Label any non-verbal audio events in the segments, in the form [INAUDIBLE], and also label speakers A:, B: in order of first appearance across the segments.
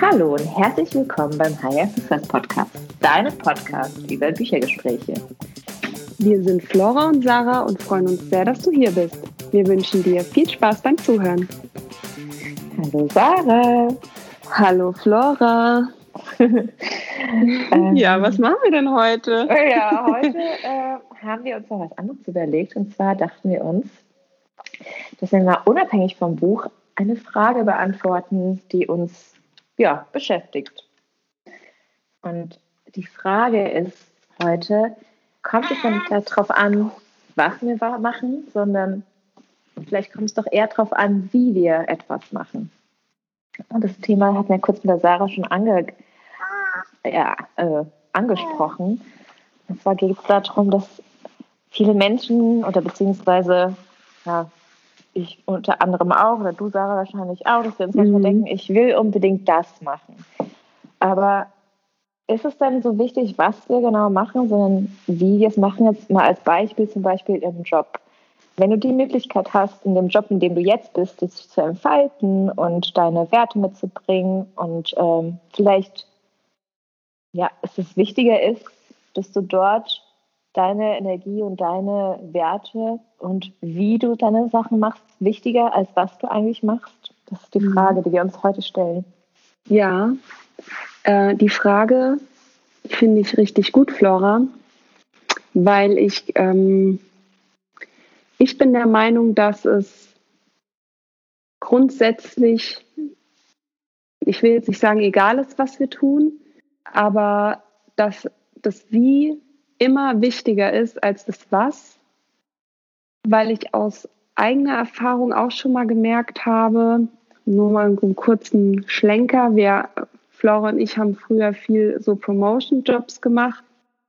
A: Hallo und herzlich willkommen beim Higher Success Podcast, deinem Podcast über Büchergespräche.
B: Wir sind Flora und Sarah und freuen uns sehr, dass du hier bist. Wir wünschen dir viel Spaß beim Zuhören.
A: Hallo Sarah.
B: Hallo Flora. [LAUGHS] ja, was machen wir denn heute?
A: Ja, heute haben wir uns noch was anderes überlegt. Und zwar dachten wir uns, dass wir mal unabhängig vom Buch eine Frage beantworten, die uns ja, beschäftigt. Und die Frage ist heute, kommt es nicht darauf an, was wir machen, sondern vielleicht kommt es doch eher darauf an, wie wir etwas machen. Und das Thema hat mir kurz mit der Sarah schon ange, ja, äh, angesprochen. Und zwar geht es darum, dass viele Menschen oder beziehungsweise ja, ich unter anderem auch, oder du, Sarah, wahrscheinlich auch, dass wir uns manchmal mhm. denken, ich will unbedingt das machen. Aber ist es denn so wichtig, was wir genau machen, sondern wie wir es machen? Jetzt mal als Beispiel, zum Beispiel im Job. Wenn du die Möglichkeit hast, in dem Job, in dem du jetzt bist, dich zu entfalten und deine Werte mitzubringen und ähm, vielleicht, ja, es ist wichtiger ist, dass du dort deine Energie und deine Werte und wie du deine Sachen machst, wichtiger als was du eigentlich machst? Das ist die mhm. Frage, die wir uns heute stellen.
B: Ja, äh, die Frage finde ich richtig gut, Flora, weil ich, ähm, ich bin der Meinung, dass es grundsätzlich, ich will jetzt nicht sagen, egal ist, was wir tun, aber dass das Wie immer wichtiger ist als das Was, weil ich aus eigener Erfahrung auch schon mal gemerkt habe, nur mal einen kurzen Schlenker, wir, Flora und ich haben früher viel so Promotion-Jobs gemacht,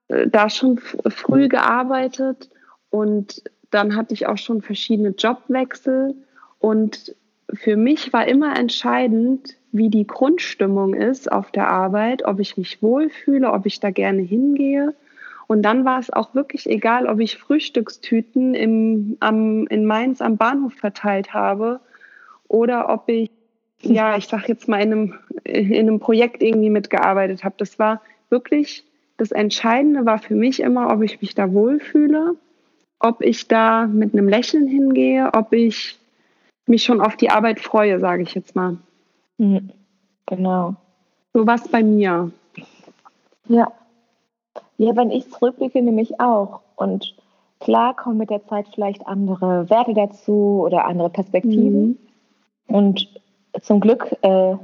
B: äh, da schon früh gearbeitet und dann hatte ich auch schon verschiedene Jobwechsel und für mich war immer entscheidend, wie die Grundstimmung ist auf der Arbeit, ob ich mich wohlfühle, ob ich da gerne hingehe und dann war es auch wirklich egal, ob ich Frühstückstüten im, am, in Mainz am Bahnhof verteilt habe oder ob ich, ja, ich sag jetzt mal, in einem, in einem Projekt irgendwie mitgearbeitet habe. Das war wirklich, das Entscheidende war für mich immer, ob ich mich da wohlfühle, ob ich da mit einem Lächeln hingehe, ob ich mich schon auf die Arbeit freue, sage ich jetzt mal.
A: Mhm. Genau.
B: So was bei mir.
A: Ja, ja, wenn ich zurückblicke, nämlich auch. Und klar kommen mit der Zeit vielleicht andere Werte dazu oder andere Perspektiven. Mhm. Und zum Glück äh,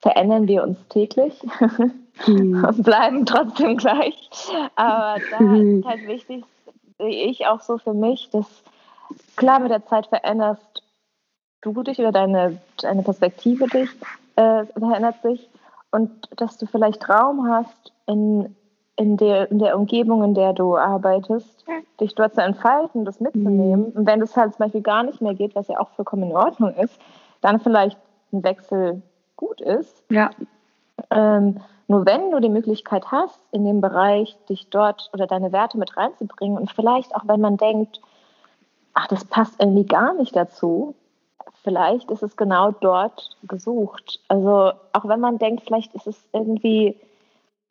A: verändern wir uns täglich [LAUGHS] mhm. und bleiben trotzdem gleich. Aber da [LAUGHS] mhm. ist halt wichtig, sehe ich auch so für mich, dass klar mit der Zeit veränderst du dich oder deine, deine Perspektive dich äh, verändert sich und dass du vielleicht Raum hast, in in der, in der Umgebung, in der du arbeitest, dich dort zu entfalten, das mitzunehmen. Mhm. Und wenn das halt zum Beispiel gar nicht mehr geht, was ja auch vollkommen in Ordnung ist, dann vielleicht ein Wechsel gut ist.
B: Ja.
A: Ähm, nur wenn du die Möglichkeit hast, in dem Bereich dich dort oder deine Werte mit reinzubringen und vielleicht auch, wenn man denkt, ach, das passt irgendwie gar nicht dazu, vielleicht ist es genau dort gesucht. Also auch wenn man denkt, vielleicht ist es irgendwie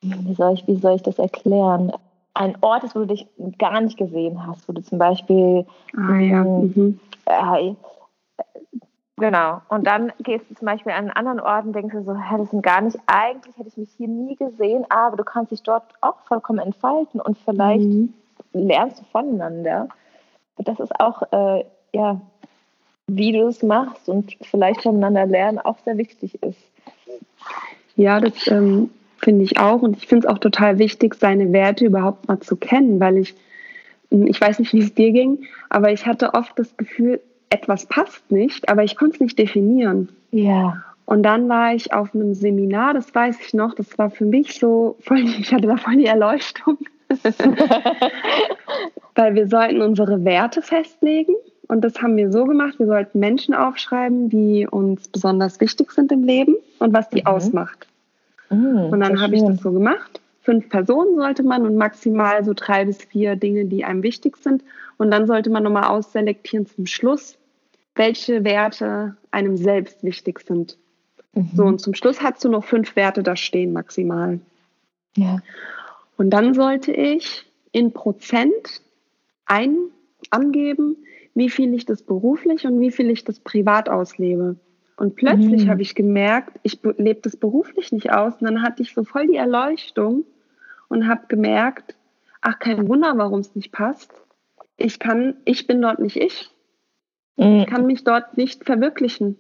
A: wie soll ich, wie soll ich das erklären? Ein Ort ist, wo du dich gar nicht gesehen hast, wo du zum Beispiel
B: ah, ja.
A: Mhm. äh, Genau. Und dann gehst du zum Beispiel an einen anderen Ort und denkst du so, hä, das sind gar nicht, eigentlich hätte ich mich hier nie gesehen, aber du kannst dich dort auch vollkommen entfalten und vielleicht mhm. lernst du voneinander. Das ist auch, äh, ja, wie du es machst und vielleicht voneinander lernen auch sehr wichtig ist.
B: Ja, das ähm, finde ich auch. Und ich finde es auch total wichtig, seine Werte überhaupt mal zu kennen, weil ich, hm, ich weiß nicht, wie es dir ging, aber ich hatte oft das Gefühl, etwas passt nicht, aber ich konnte es nicht definieren.
A: Ja.
B: Und dann war ich auf einem Seminar, das weiß ich noch, das war für mich so, voll, [LAUGHS] ich hatte da voll die Erleuchtung. [LAUGHS] Weil wir sollten unsere Werte festlegen. Und das haben wir so gemacht, wir sollten Menschen aufschreiben, die uns besonders wichtig sind im Leben und was die mhm. ausmacht. Mhm, und dann habe ich das so gemacht fünf Personen sollte man und maximal so drei bis vier Dinge, die einem wichtig sind. Und dann sollte man nochmal ausselektieren zum Schluss, welche Werte einem selbst wichtig sind. Mhm. So, und zum Schluss hast du noch fünf Werte da stehen maximal.
A: Ja.
B: Und dann sollte ich in Prozent ein angeben, wie viel ich das beruflich und wie viel ich das privat auslebe. Und plötzlich mhm. habe ich gemerkt, ich lebe das beruflich nicht aus. Und dann hatte ich so voll die Erleuchtung und habe gemerkt, ach, kein Wunder, warum es nicht passt. Ich kann, ich bin dort nicht ich. Mhm. Ich kann mich dort nicht verwirklichen.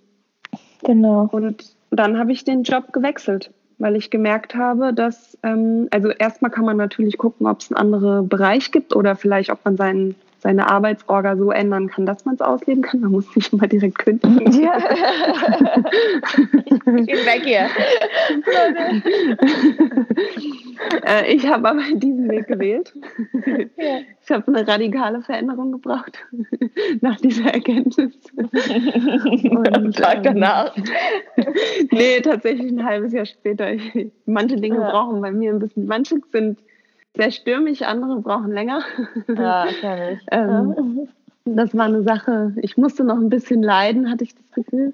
A: Genau.
B: Und dann habe ich den Job gewechselt, weil ich gemerkt habe, dass, ähm, also erstmal kann man natürlich gucken, ob es einen anderen Bereich gibt oder vielleicht, ob man seinen seine Arbeitsorga so ändern kann, dass man es ausleben kann. Man muss nicht immer direkt kündigen. [LAUGHS] Ja. [LAUGHS]
A: ich bin weg hier.
B: äh, ich habe aber diesen Weg gewählt. Ja. Ich habe eine radikale Veränderung gebraucht [LAUGHS] nach dieser Erkenntnis.
A: Und Tag ähm, danach.
B: nee, tatsächlich ein halbes Jahr später. Manche Dinge ja. brauchen bei mir ein bisschen, manche sind sehr stürmisch, andere brauchen länger.
A: Ja, [LAUGHS] kann ich.
B: ähm, das war eine Sache, ich musste noch ein bisschen leiden, hatte ich das Gefühl.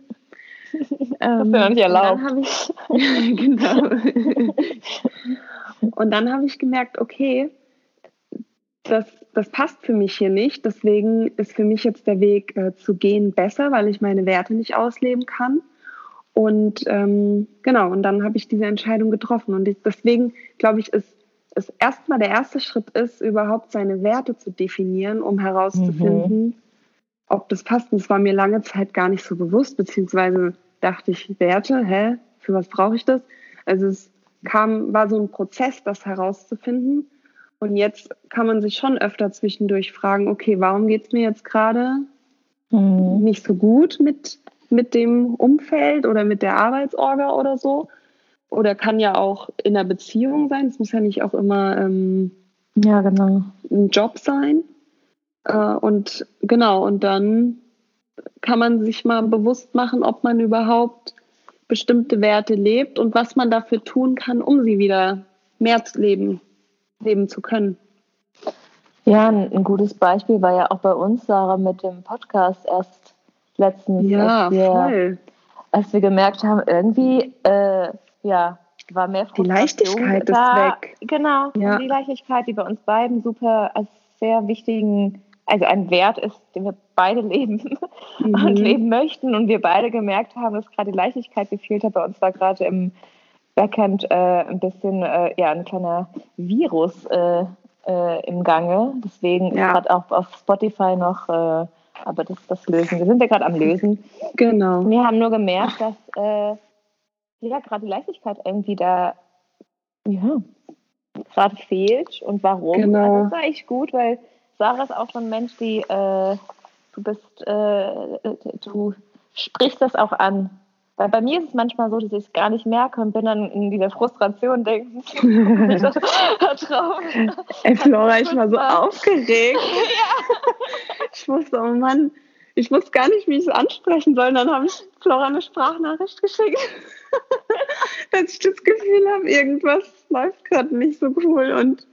A: Ähm, das ist ja nicht erlaubt.
B: Ich, [LAUGHS] genau. [LAUGHS] und dann habe ich gemerkt, okay, das, das passt für mich hier nicht. Deswegen ist für mich jetzt der Weg äh, zu gehen besser, weil ich meine Werte nicht ausleben kann. Und ähm, genau, und dann habe ich diese Entscheidung getroffen. Und deswegen, glaube ich, ist es erstmal der erste Schritt ist, überhaupt seine Werte zu definieren, um herauszufinden, mhm. ob das passt. Und es war mir lange Zeit gar nicht so bewusst, beziehungsweise dachte ich, Werte, hä, für was brauche ich das? Also es kam, war so ein Prozess, das herauszufinden. Und jetzt kann man sich schon öfter zwischendurch fragen, okay, warum geht es mir jetzt gerade mhm. nicht so gut mit, mit dem Umfeld oder mit der Arbeitsorga oder so? Oder kann ja auch in einer Beziehung sein. Es muss ja nicht auch immer ähm,
A: ja, genau.
B: ein Job sein. Äh, und genau, und dann kann man sich mal bewusst machen, ob man überhaupt bestimmte Werte lebt und was man dafür tun kann, um sie wieder mehr zu leben, leben zu können.
A: Ja, ein, gutes Beispiel war ja auch bei uns, Sarah, mit dem Podcast erst letztens,
B: ja,
A: als, wir,
B: voll.
A: als wir gemerkt haben, irgendwie äh, ja, war mehr
B: Die Leichtigkeit da, ist weg.
A: Genau, ja. die Leichtigkeit, die bei uns beiden super als sehr wichtigen, also ein Wert ist, den wir beide leben [LAUGHS] mhm. und leben möchten und wir beide gemerkt haben, dass gerade die Leichtigkeit gefehlt hat. Bei uns war gerade im Backend äh, ein bisschen äh, ja, ein kleiner Virus äh, äh im Gange. Deswegen ja. ist gerade auch auf Spotify noch, äh, aber das, das lösen. Wir sind ja gerade am Lösen.
B: Genau.
A: Wir haben nur gemerkt, dass äh, ja gerade die Leichtigkeit irgendwie da ja, gerade fehlt und warum.
B: Genau. Also
A: das war echt gut, weil Sarah ist auch so ein Mensch, die äh, du bist, äh, du sprichst das auch an. Weil bei mir ist es manchmal so, dass ich es gar nicht merke und bin dann in dieser Frustration denken. [LAUGHS] da
B: drauf. Ey, Flora, ich war so aufgeregt. [LAUGHS] ja. Ich wusste, oh Mann, ich wusste gar nicht, wie ich es ansprechen soll. Dann habe ich Flora eine Sprachnachricht geschickt, [LAUGHS] dass ich das Gefühl habe, irgendwas läuft gerade nicht so cool und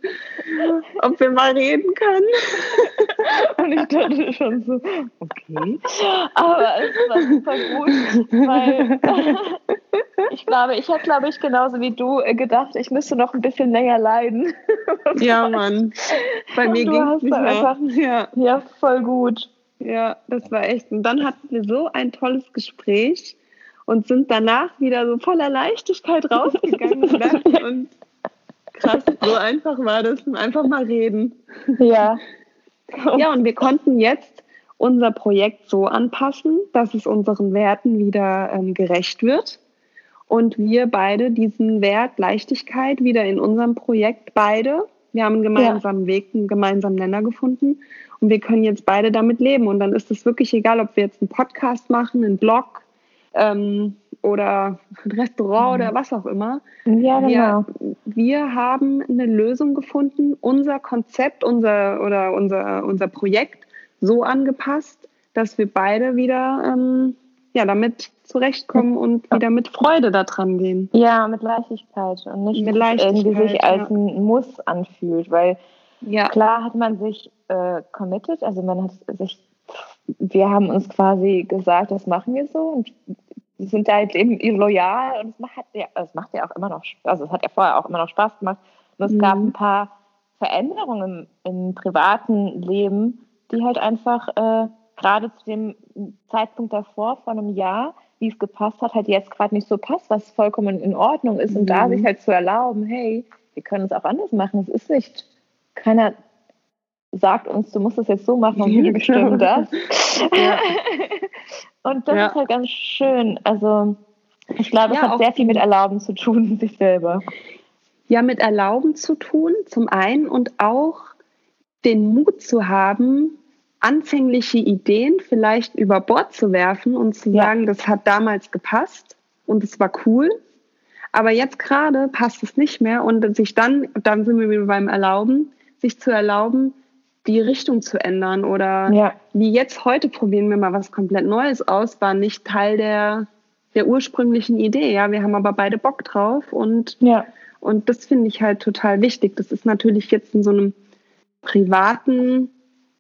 B: ob wir mal reden können. [LAUGHS]
A: Und ich dachte schon so, okay. Aber es war super gut, weil [LAUGHS] ich glaube, ich habe, glaube ich, genauso wie du gedacht, ich müsste noch ein bisschen länger leiden.
B: Ja, Mann. Bei mir ging es. Einfach,
A: ja. ja, voll gut.
B: Ja, das war echt. Und dann hatten wir so ein tolles Gespräch und sind danach wieder so voller Leichtigkeit rausgegangen [LAUGHS] und krass, so einfach war das. Einfach mal reden.
A: Ja.
B: Ja, und wir konnten jetzt unser Projekt so anpassen, dass es unseren Werten wieder ähm, gerecht wird und wir beide diesen Wert Leichtigkeit wieder in unserem Projekt beide. Wir haben einen gemeinsamen ja. Weg, einen gemeinsamen Nenner gefunden und wir können jetzt beide damit leben. Und dann ist es wirklich egal, ob wir jetzt einen Podcast machen, einen Blog ähm, oder ein Restaurant mhm. oder was auch immer.
A: Ja, genau.
B: Wir, wir haben eine Lösung gefunden, unser Konzept, unser oder unser, unser Projekt so angepasst, dass wir beide wieder ähm, ja, damit zurechtkommen und wieder mit Freude da dran gehen.
A: Ja, mit Leichtigkeit und nicht, mit Leichtigkeit, irgendwie sich als ja. ein Muss anfühlt, weil ja. klar hat man sich äh, committed, also man hat sich, wir haben uns quasi gesagt, das machen wir so und wir sind da halt eben loyal und es macht ja, es macht ja auch immer noch, also es hat ja vorher auch immer noch Spaß gemacht. Und es mhm. gab ein paar Veränderungen im, im, privaten Leben, die halt einfach äh, gerade zu dem Zeitpunkt davor, vor einem Jahr, wie es gepasst hat, halt jetzt gerade nicht so passt, was vollkommen in Ordnung ist. Und da mhm. sich halt zu erlauben, hey, wir können es auch anders machen. Es ist nicht, keiner sagt uns, du musst es jetzt so machen und wir bestimmen das. Ja. [LAUGHS] und das ja. ist halt ganz schön. Also ich glaube, es ja, hat sehr viel mit Erlauben zu tun, [LAUGHS] sich selber.
B: Ja, mit Erlauben zu tun, zum einen, und auch den Mut zu haben, anfängliche Ideen vielleicht über Bord zu werfen und zu ja. sagen, das hat damals gepasst und es war cool, aber jetzt gerade passt es nicht mehr und sich dann, dann sind wir wieder beim Erlauben, sich zu erlauben, die Richtung zu ändern oder ja. wie jetzt heute probieren wir mal was komplett Neues aus, war nicht Teil der, der ursprünglichen Idee. Ja, wir haben aber beide Bock drauf und, ja. und das finde ich halt total wichtig. Das ist natürlich jetzt in so einem privaten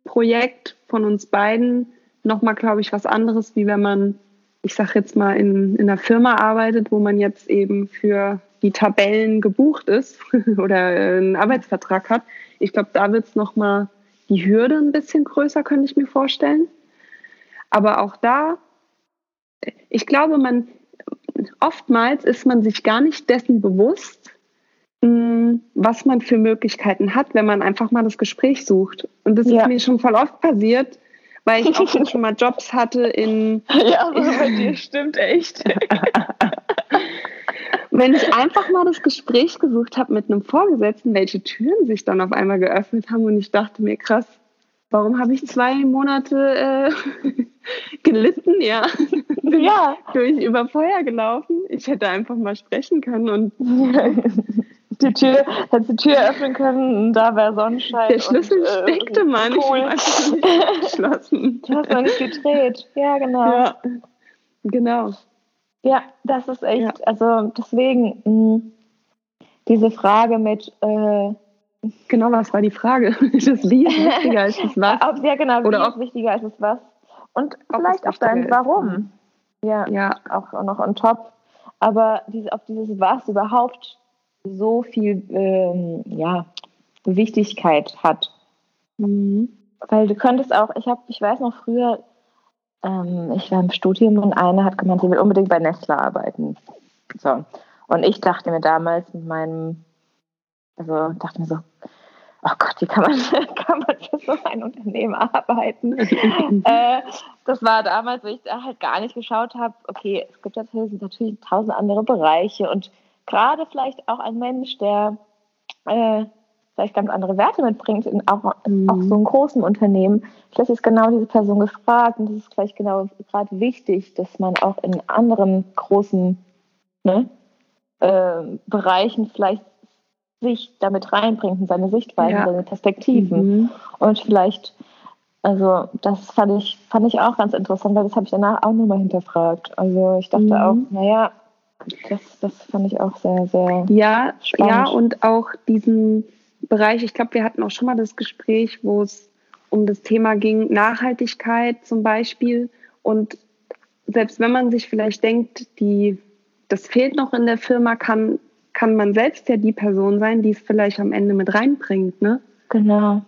B: Projekt von uns beiden nochmal, glaube ich, was anderes, wie wenn man, ich sage jetzt mal, in, in einer Firma arbeitet, wo man jetzt eben für die Tabellen gebucht ist [LAUGHS] oder einen Arbeitsvertrag hat. Ich glaube, da wird es nochmal die Hürde ein bisschen größer, könnte ich mir vorstellen. Aber auch da, ich glaube, man oftmals ist man sich gar nicht dessen bewusst, was man für Möglichkeiten hat, wenn man einfach mal das Gespräch sucht. Und das ja. ist mir schon voll oft passiert, weil ich auch schon mal Jobs hatte in. [LAUGHS]
A: Ja, aber bei dir stimmt echt. [LAUGHS]
B: wenn ich einfach mal das Gespräch gesucht habe mit einem Vorgesetzten, welche Türen sich dann auf einmal geöffnet haben und ich dachte mir, krass, warum habe ich zwei Monate äh, [LAUGHS] gelitten, ja. ja. Durch über Feuer gelaufen. Ich hätte einfach mal sprechen können und
A: die Tür, hätte die Tür öffnen können, da wäre Sonnenschein.
B: Der Schlüssel und, äh, steckte mal cool. nicht [LAUGHS] geschlossen.
A: Du hast noch nicht gedreht. Ja, genau. Ja,
B: genau.
A: Ja, das ist echt, ja. also deswegen mh, hm, diese Frage mit äh,
B: Genau, was war die Frage? [LAUGHS] Das Wie ist wichtiger als das Was?
A: Ob, ja, genau, oder Wie ist wichtiger als das Was? Und vielleicht auch dein Warum. Ja, ja, auch noch on top. Aber diese, ob dieses Was überhaupt so viel ähm, ja, Wichtigkeit hat. Mhm. Weil du könntest auch, ich habe, ich weiß noch früher, ähm, ich war im Studium und eine hat gemeint, sie will unbedingt bei Nestle arbeiten. So. Und ich dachte mir damals mit meinem, also dachte mir so, oh Gott, wie kann man, [LAUGHS] kann man für so ein Unternehmen arbeiten? [LAUGHS] äh, das war damals, wo ich da halt gar nicht geschaut habe, okay, es gibt natürlich, natürlich tausend andere Bereiche und gerade vielleicht auch ein Mensch, der äh, vielleicht ganz andere Werte mitbringt, in auch, mhm. auch so einem großen Unternehmen. Vielleicht ist genau diese Person gefragt und das ist vielleicht genau gerade wichtig, dass man auch in anderen großen ne, äh, Bereichen vielleicht sich damit reinbringt und seine Sichtweisen, ja. seine Perspektiven. Mhm. Und vielleicht, also das fand ich, fand ich auch ganz interessant, weil das habe ich danach auch nochmal hinterfragt. Also ich dachte mhm. auch, naja, das, das fand ich auch sehr, sehr
B: ja, spannend. Ja, und auch diesen Bereich, ich glaube, wir hatten auch schon mal das Gespräch, wo es um das Thema ging, Nachhaltigkeit zum Beispiel. Und selbst wenn man sich vielleicht denkt, die, das fehlt noch in der Firma, kann, kann man selbst ja die Person sein, die es vielleicht am Ende mit reinbringt. Ne?
A: Genau.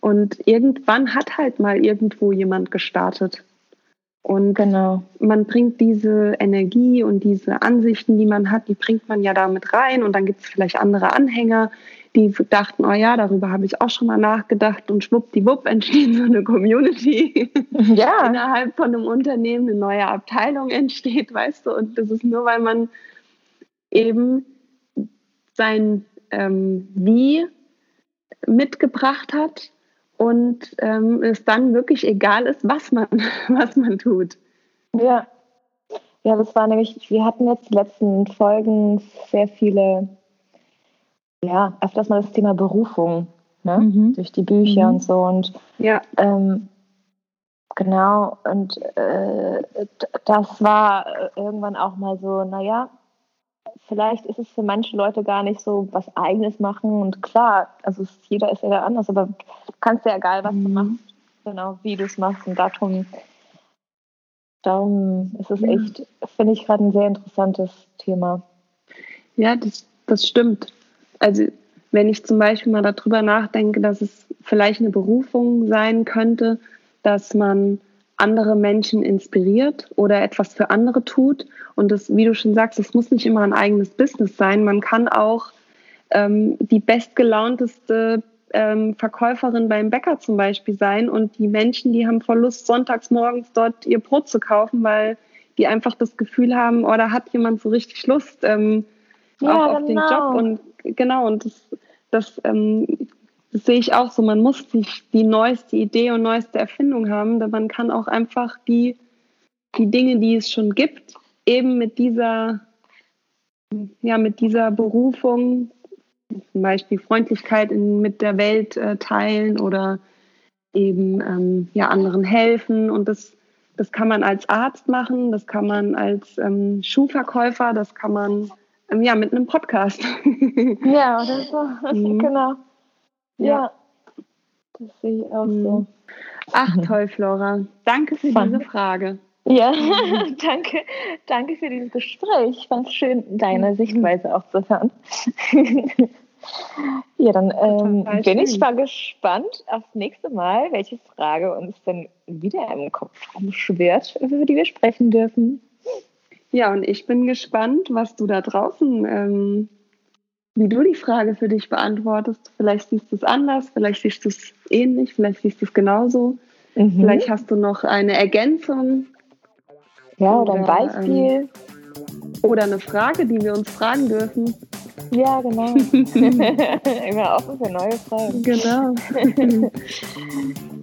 B: Und irgendwann hat halt mal irgendwo jemand gestartet. Und genau. man bringt diese Energie und diese Ansichten, die man hat, die bringt man ja damit rein. Und dann gibt es vielleicht andere Anhänger, die dachten, oh ja, darüber habe ich auch schon mal nachgedacht und schwuppdiwupp entsteht so eine Community. [LAUGHS] [LAUGHS] Ja. Innerhalb von einem Unternehmen eine neue Abteilung entsteht, weißt du, und das ist nur, weil man eben sein ähm, Wie mitgebracht hat und ähm, es dann wirklich egal ist, was man, [LAUGHS] was man tut.
A: Ja. Ja, das war nämlich, wir hatten jetzt die letzten Folgen sehr viele ja, öfters mal das Thema Berufung, ne? Mhm. durch die Bücher mhm. und so. Und ja. ähm, Genau, und äh, das war äh, irgendwann auch mal so, naja, vielleicht ist es für manche Leute gar nicht so was Eigenes machen. Und klar, also jeder ist ja anders, aber du kannst ja egal, was mhm. du machst, genau, wie du es machst. Und darum, darum ist es echt, finde ich gerade ein sehr interessantes Thema.
B: Ja, das, das stimmt. Also wenn ich zum Beispiel mal darüber nachdenke, dass es vielleicht eine Berufung sein könnte, dass man andere Menschen inspiriert oder etwas für andere tut. Und das, wie du schon sagst, es muss nicht immer ein eigenes Business sein. Man kann auch ähm, die bestgelaunteste ähm, Verkäuferin beim Bäcker zum Beispiel sein und die Menschen, die haben voll Lust, sonntags morgens dort ihr Brot zu kaufen, weil die einfach das Gefühl haben, oder oh, hat jemand so richtig Lust ähm, ja, auch auf genau. den Job und genau und das, das ähm, das sehe ich auch so. Man muss nicht die neueste Idee und neueste Erfindung haben, denn man kann auch einfach die, die Dinge, die es schon gibt, eben mit dieser, ja, mit dieser Berufung, zum Beispiel Freundlichkeit in, mit der Welt äh, teilen oder eben ähm, ja, anderen helfen. Und das, das kann man als Arzt machen, das kann man als ähm, Schuhverkäufer, das kann man ähm, ja, mit einem Podcast. [LAUGHS]
A: ja, oder so. Mhm. genau. Ja.
B: Das sehe ich auch mhm. so. Ach toll, Flora. Danke für Fun. diese Frage.
A: Ja, [LAUGHS] danke, danke für dieses Gespräch. Ich fand es schön, deine mhm. Sichtweise auch zu hören. [LAUGHS] ja, dann ähm, bin schön. ich mal gespannt aufs nächste Mal, welche Frage uns dann wieder im Kopf rumschwirrt, über die wir sprechen dürfen.
B: Ja, und ich bin gespannt, was du da draußen ähm, wie du die Frage für dich beantwortest. Vielleicht siehst du es anders, vielleicht siehst du es ähnlich, vielleicht siehst du es genauso. Mhm. Vielleicht hast du noch eine Ergänzung.
A: Ja, oder, oder ein Beispiel. Ähm,
B: oder eine Frage, die wir uns fragen dürfen.
A: Ja, genau. [LAUGHS] [LAUGHS] Immer offen für neue Fragen.
B: Genau. [LAUGHS]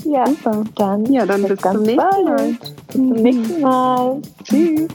A: ja, Super. dann,
B: ja, dann bis, bis zum nächsten Mal.
A: Bis zum nächsten Mal. Tschüss.